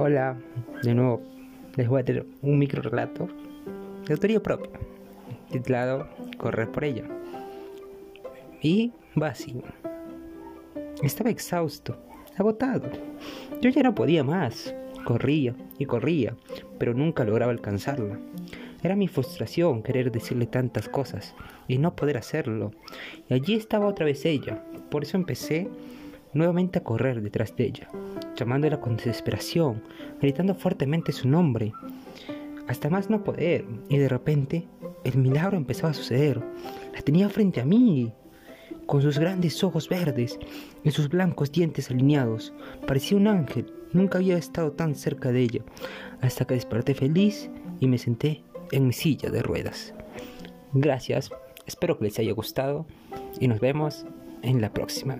Hola, de nuevo les voy a tener un micro relato de autoría propia, titulado Correr por ella. Y va así. Estaba exhausto, agotado. Yo ya no podía más. Corría y corría, pero nunca lograba alcanzarla. Era mi frustración querer decirle tantas cosas y no poder hacerlo. Y allí estaba otra vez ella. Por eso empecé nuevamente a correr detrás de ella, llamándola con desesperación, gritando fuertemente su nombre, hasta más no poder, y de repente el milagro empezaba a suceder. La tenía frente a mí, con sus grandes ojos verdes y sus blancos dientes alineados. Parecía un ángel, nunca había estado tan cerca de ella, hasta que desperté feliz y me senté en mi silla de ruedas. Gracias, espero que les haya gustado y nos vemos en la próxima.